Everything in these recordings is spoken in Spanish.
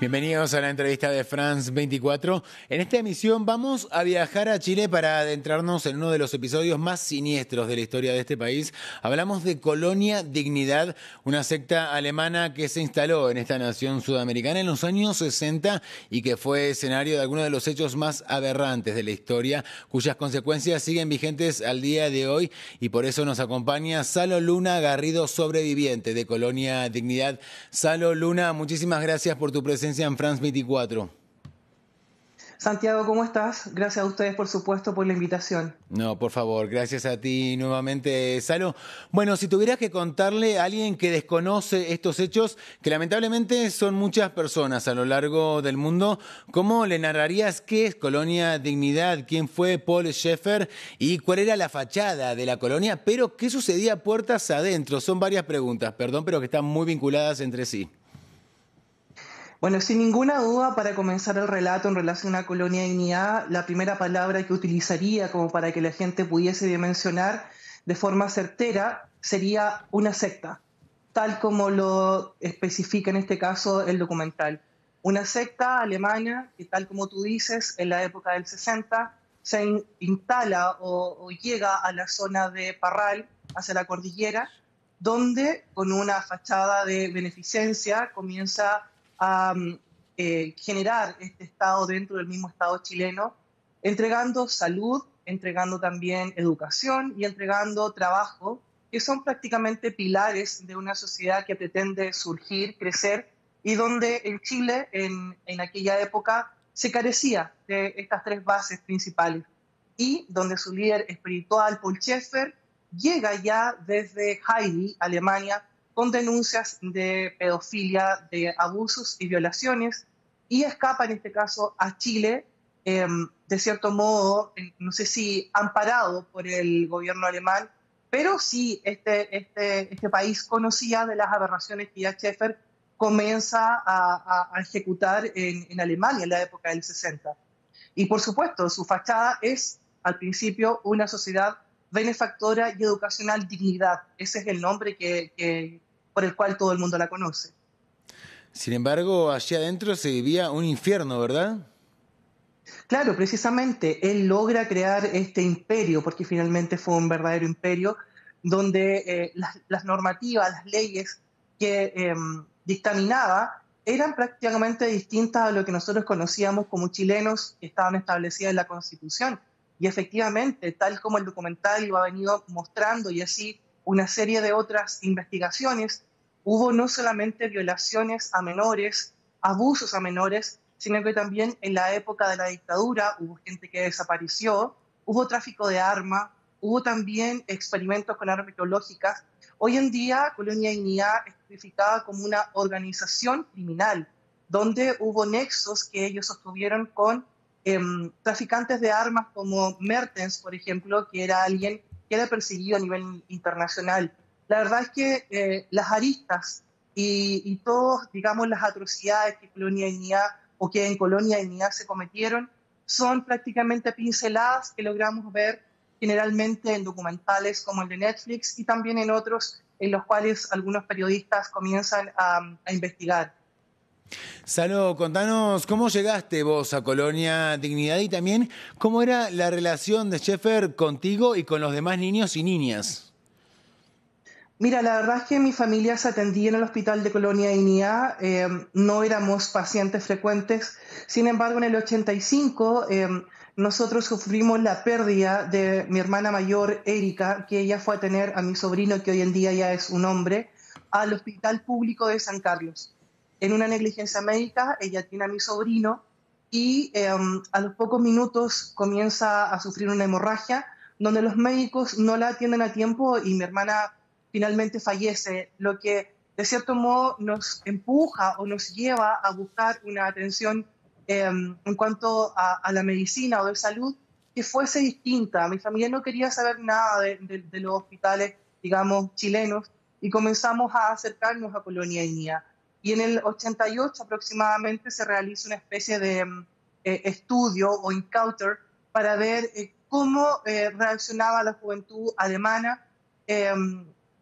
Bienvenidos a la entrevista de France 24. En esta emisión vamos a viajar a Chile para adentrarnos en uno de los episodios más siniestros de la historia de este país. Hablamos de Colonia Dignidad, una secta alemana que se instaló en esta nación sudamericana en los años 60 y que fue escenario de algunos de los hechos más aberrantes de la historia, cuyas consecuencias siguen vigentes al día de hoy y por eso nos acompaña Salo Luna Garrido, sobreviviente de Colonia Dignidad. Salo Luna, muchísimas gracias por tu presencia en France 24. Santiago, ¿cómo estás? Gracias a ustedes, por supuesto, por la invitación. No, por favor, gracias a ti nuevamente, Salo. Bueno, si tuvieras que contarle a alguien que desconoce estos hechos, que lamentablemente son muchas personas a lo largo del mundo, ¿cómo le narrarías qué es Colonia Dignidad? ¿Quién fue Paul Schaeffer? ¿Y cuál era la fachada de la colonia? Pero, ¿qué sucedía puertas adentro? Son varias preguntas, perdón, pero que están muy vinculadas entre sí. Bueno, sin ninguna duda, para comenzar el relato en relación a Colonia Dignidad, la primera palabra que utilizaría como para que la gente pudiese dimensionar de forma certera sería una secta, tal como lo especifica en este caso el documental. Una secta alemana que, tal como tú dices, en la época del 60 se instala o, o llega a la zona de Parral, hacia la cordillera, donde con una fachada de beneficencia comienza a eh, generar este Estado dentro del mismo Estado chileno, entregando salud, entregando también educación y entregando trabajo, que son prácticamente pilares de una sociedad que pretende surgir, crecer, y donde en Chile, en, en aquella época, se carecía de estas tres bases principales, y donde su líder espiritual, Paul Schaeffer, llega ya desde Heidi, Alemania, con denuncias de pedofilia, de abusos y violaciones, y escapa en este caso a Chile, em, de cierto modo, no sé si amparado por el gobierno alemán, pero sí este, este, este país conocía de las aberraciones que ya Schaeffer comienza a, ejecutar en, en, Alemania en la época del 60. Y por supuesto, su fachada es al principio una sociedad benefactora y educacional dignidad. Ese es el nombre que, por el cual todo el mundo la conoce. Sin embargo, allí adentro se vivía un infierno, ¿verdad? Claro, precisamente, él logra crear este imperio, porque finalmente fue un verdadero imperio, donde eh, las, normativas, las leyes que em, dictaminaba eran prácticamente distintas a lo que nosotros conocíamos como chilenos que estaban establecidas en la Constitución. Y efectivamente, tal como el documental lo ha venido mostrando y así una serie de otras investigaciones, hubo no solamente violaciones a menores, abusos a menores, sino que también en la época de la dictadura hubo gente que desapareció, hubo tráfico de armas, hubo también experimentos con armas biológicas. Hoy en día, Colonia Dignidad es tipificada como una organización criminal, donde hubo nexos que ellos sostuvieron con em, traficantes de armas como Mertens, por ejemplo, que era alguien queda perseguido a nivel internacional. La verdad es que eh, las aristas y, y todos, digamos, las atrocidades que Colonia o que en Colonia Dignidad se cometieron son prácticamente pinceladas que logramos ver generalmente en documentales como el de Netflix y también en otros en los cuales algunos periodistas comienzan a, a investigar. Salo, contanos cómo llegaste vos a Colonia Dignidad y también cómo era la relación de Sheffer contigo y con los demás niños y niñas. Mira, la verdad es que mi familia se atendía en el hospital de Colonia Dignidad, eh, no éramos pacientes frecuentes, sin embargo en el 85 eh, nosotros sufrimos la pérdida de mi hermana mayor, Erika, que ella fue a tener a mi sobrino, que hoy en día ya es un hombre, al Hospital Público de San Carlos en una negligencia médica, ella tiene a mi sobrino y em, a los pocos minutos comienza a sufrir una hemorragia donde los médicos no la atienden a tiempo y mi hermana finalmente fallece, lo que de cierto modo nos empuja o nos lleva a buscar una atención em, en cuanto a, la medicina o de salud que fuese distinta. Mi familia no quería saber nada de, los hospitales, digamos, chilenos y comenzamos a acercarnos a Colonia Iñía y en el 88 aproximadamente se realiza una especie de mm, eh, estudio o encounter para ver eh, cómo eh, reaccionaba la juventud alemana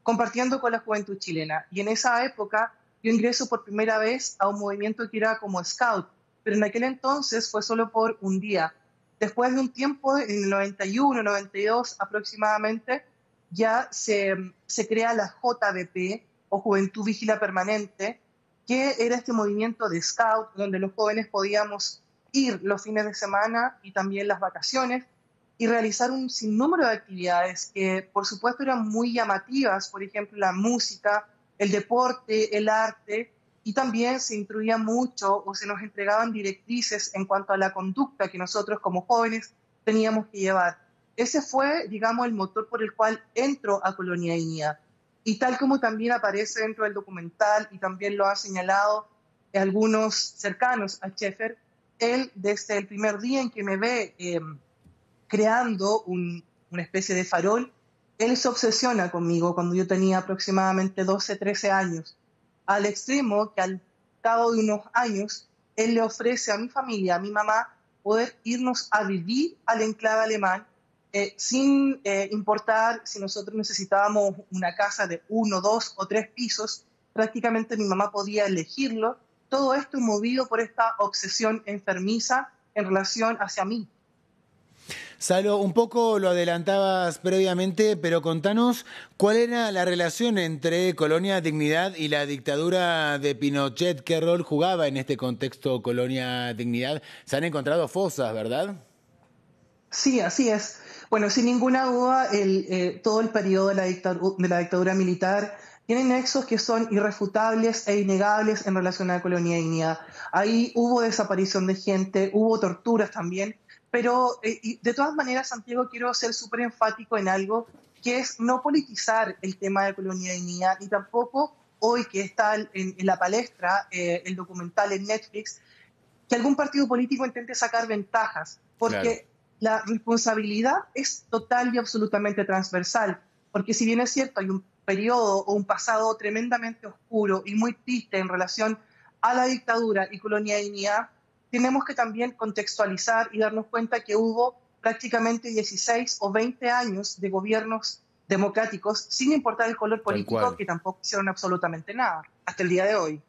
compartiendo con la juventud chilena. Y en esa época yo ingreso por primera vez a un movimiento que era como scout, pero en aquel entonces fue solo por un día. Después de un tiempo, en el 91, 92 aproximadamente, ya se, se crea la JVP o Juventud Vigila Permanente, que era este movimiento de scout donde los jóvenes podíamos ir los fines de semana y también las vacaciones y realizar un sinnúmero de actividades que por supuesto eran muy llamativas, por ejemplo la música, el deporte, el arte, y también se instruía mucho o se nos entregaban directrices en cuanto a la conducta que nosotros como jóvenes teníamos que llevar. Ese fue, digamos, el motor por el cual entro a Colonia Iña. Y tal como también aparece dentro del documental y también lo han señalado algunos cercanos a Schaeffer, él desde el primer día en que me ve eh, creando una especie de farol, él se obsesiona conmigo cuando yo tenía aproximadamente 12, 13 años, al extremo que al cabo de unos años, él le ofrece a mi familia, a mi mamá, poder irnos a vivir al enclave alemán eh, sin eh, importar si nosotros necesitábamos una casa de uno, dos o tres pisos, prácticamente mi mamá podía elegirlo. Todo esto movido por esta obsesión enfermiza en relación hacia mí. Salo, un poco lo adelantabas previamente, pero contanos cuál era la relación entre Colonia Dignidad y la dictadura de Pinochet. ¿Qué rol jugaba en este contexto Colonia Dignidad? Se han encontrado fosas, ¿verdad? Sí, así es. Bueno, sin ninguna duda, eh, todo el periodo de la, de la dictadura militar tiene nexos que son irrefutables e innegables en relación a la colonia dignidad. Ahí hubo desaparición de gente, hubo torturas también, pero eh, de todas maneras, Santiago, quiero ser súper enfático en algo que es no politizar el tema de colonialidad y tampoco hoy que está en, la palestra eh, el documental en Netflix, que algún partido político intente sacar ventajas, porque la responsabilidad es total y absolutamente transversal, porque si bien es cierto, hay un periodo o un pasado tremendamente oscuro y muy triste en relación a la dictadura y colonialidad, tenemos que también contextualizar y darnos cuenta que hubo prácticamente 16 o 20 años de gobiernos democráticos, sin importar el color político, que tampoco hicieron absolutamente nada, hasta el día de hoy.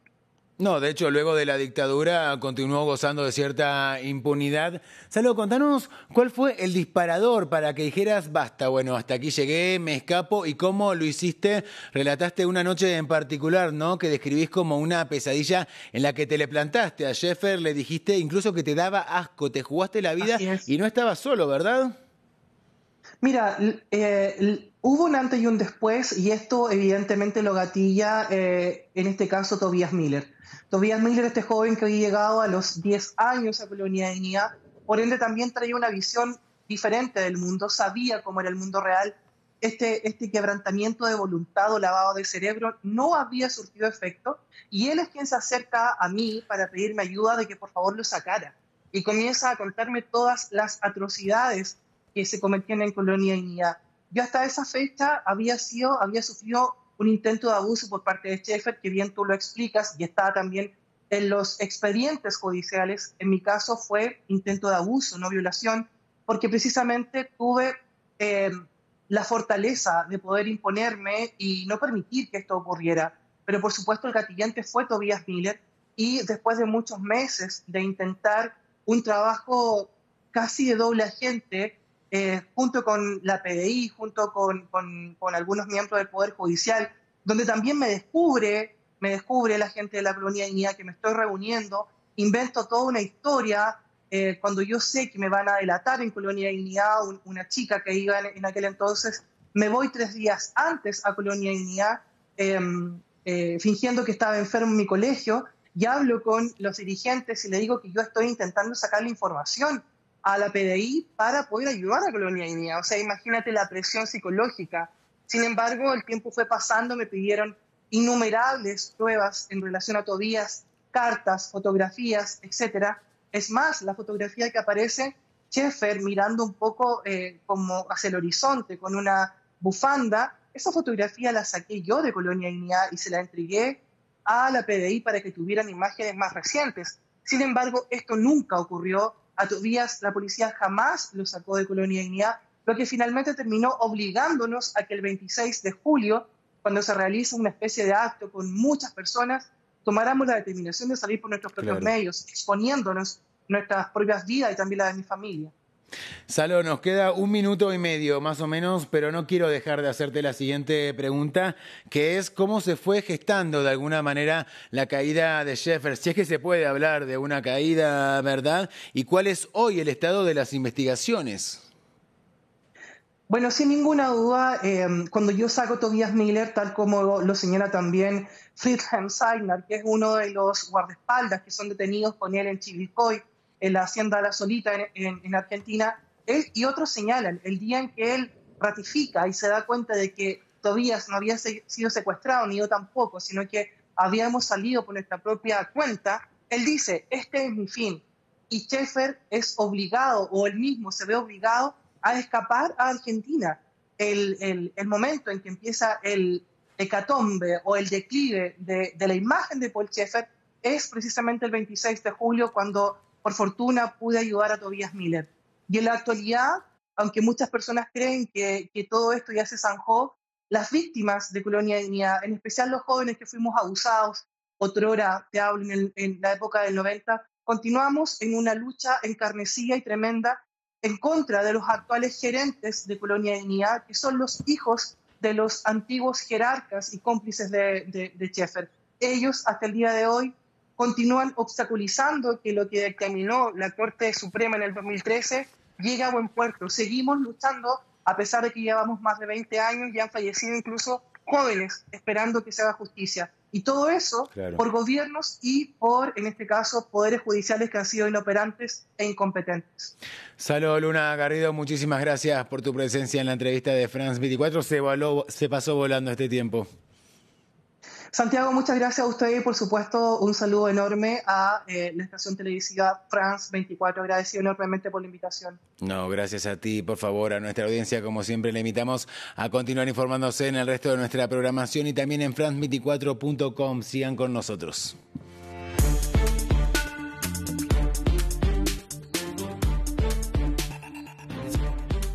No, de hecho, luego de la dictadura continuó gozando de cierta impunidad. Salud, contanos cuál fue el disparador para que dijeras, basta, bueno, hasta aquí llegué, me escapo, y cómo lo hiciste. Relataste una noche en particular, ¿no? Que describís como una pesadilla en la que te le plantaste a Sheffer, le dijiste incluso que te daba asco, te jugaste la vida y no estabas solo, ¿verdad? Mira, eh, hubo un antes y un después, y esto evidentemente lo gatilla, eh, en este caso, Tobias Miller. Tobias Miller, este joven que había llegado a los 10 años a Colonia Guinea, por ende también traía una visión diferente del mundo, sabía cómo era el mundo real. Este, este quebrantamiento de voluntad o lavado de cerebro no había surtido efecto y él es quien se acerca a mí para pedirme ayuda de que por favor lo sacara y comienza a contarme todas las atrocidades que se cometían en Colonia Guinea. Yo hasta esa fecha había sido, había sufrido un intento de abuso por parte de Schaeffer, que bien tú lo explicas, y está también en los expedientes judiciales. En mi caso fue intento de abuso, no violación, porque precisamente tuve eh, la fortaleza de poder imponerme y no permitir que esto ocurriera. Pero por supuesto el gatillante fue Tobias Miller y después de muchos meses de intentar un trabajo casi de doble agente, eh, junto con la PDI, junto con, algunos miembros del Poder Judicial, donde también me descubre, me descubre la gente de la colonia de que me estoy reuniendo, invento toda una historia eh, cuando yo sé que me van a delatar en Colonia Dignidad, una chica que iba en, aquel entonces, me voy tres días antes a Colonia Dignidad, em, eh, fingiendo que estaba enfermo en mi colegio, y hablo con los dirigentes y le digo que yo estoy intentando sacar la información a la PDI para poder ayudar a Colonia Guinea. O sea, imagínate la presión psicológica. Sin embargo, el tiempo fue pasando, me pidieron innumerables pruebas en relación a Tobías, cartas, fotografías, etcétera. Es más, la fotografía que aparece, Sheffer mirando un poco eh, como hacia el horizonte con una bufanda, esa fotografía la saqué yo de Colonia Guinea y se la entregué a la PDI para que tuvieran imágenes más recientes. Sin embargo, esto nunca ocurrió a Tobías la policía jamás lo sacó de Colonia Dignidad, lo que finalmente terminó obligándonos a que el 26 de julio, cuando se realiza una especie de acto con muchas personas, tomáramos la determinación de salir por nuestros propios medios, exponiéndonos nuestras propias vidas y también la de mi familia. Salo, nos queda un minuto y medio más o menos, pero no quiero dejar de hacerte la siguiente pregunta, que es cómo se fue gestando de alguna manera la caída de Sheffer, si es que se puede hablar de una caída, ¿verdad? ¿Y cuál es hoy el estado de las investigaciones? Bueno, sin ninguna duda, em, cuando yo saco Tobias Miller, tal como lo señala también Friedhelm Seidner, que es uno de los guardaespaldas que son detenidos con él en Chivilcoy, en la Hacienda La Solita en, Argentina, él y otros señalan el día en que él ratifica y se da cuenta de que Tobías no había sido secuestrado, ni yo tampoco, sino que habíamos salido por nuestra propia cuenta, él dice, este es mi fin. Y Schaeffer es obligado, o él mismo se ve obligado a escapar a Argentina. El, momento en que empieza el hecatombe o el declive de, de la imagen de Paul Schaeffer es precisamente el 26 de julio, cuando por fortuna pude ayudar a Tobias Miller. Y en la actualidad, aunque muchas personas creen que, todo esto ya se zanjó, las víctimas de Colonia Dignidad, en especial los jóvenes que fuimos abusados, otrora, te hablo en, en la época del 90, continuamos en una lucha encarnecida y tremenda en contra de los actuales gerentes de Colonia Dignidad, que son los hijos de los antiguos jerarcas y cómplices de, de, de Schaeffer. Ellos, hasta el día de hoy, continúan obstaculizando que lo que determinó la Corte Suprema en el 2013 llegue a buen puerto. Seguimos luchando a pesar de que llevamos más de 20 años y han fallecido incluso jóvenes esperando que se haga justicia. Y todo eso por gobiernos y por, en este caso, poderes judiciales que han sido inoperantes e incompetentes. Salud, Luna Garrido, muchísimas gracias por tu presencia en la entrevista de France 24. Se, se pasó volando este tiempo. Santiago, muchas gracias a usted y por supuesto un saludo enorme a eh, la estación televisiva France 24. Agradecido enormemente por la invitación. No, gracias a ti, por favor, a nuestra audiencia, como siempre, le invitamos a continuar informándose en el resto de nuestra programación y también en france24.com. Sigan con nosotros.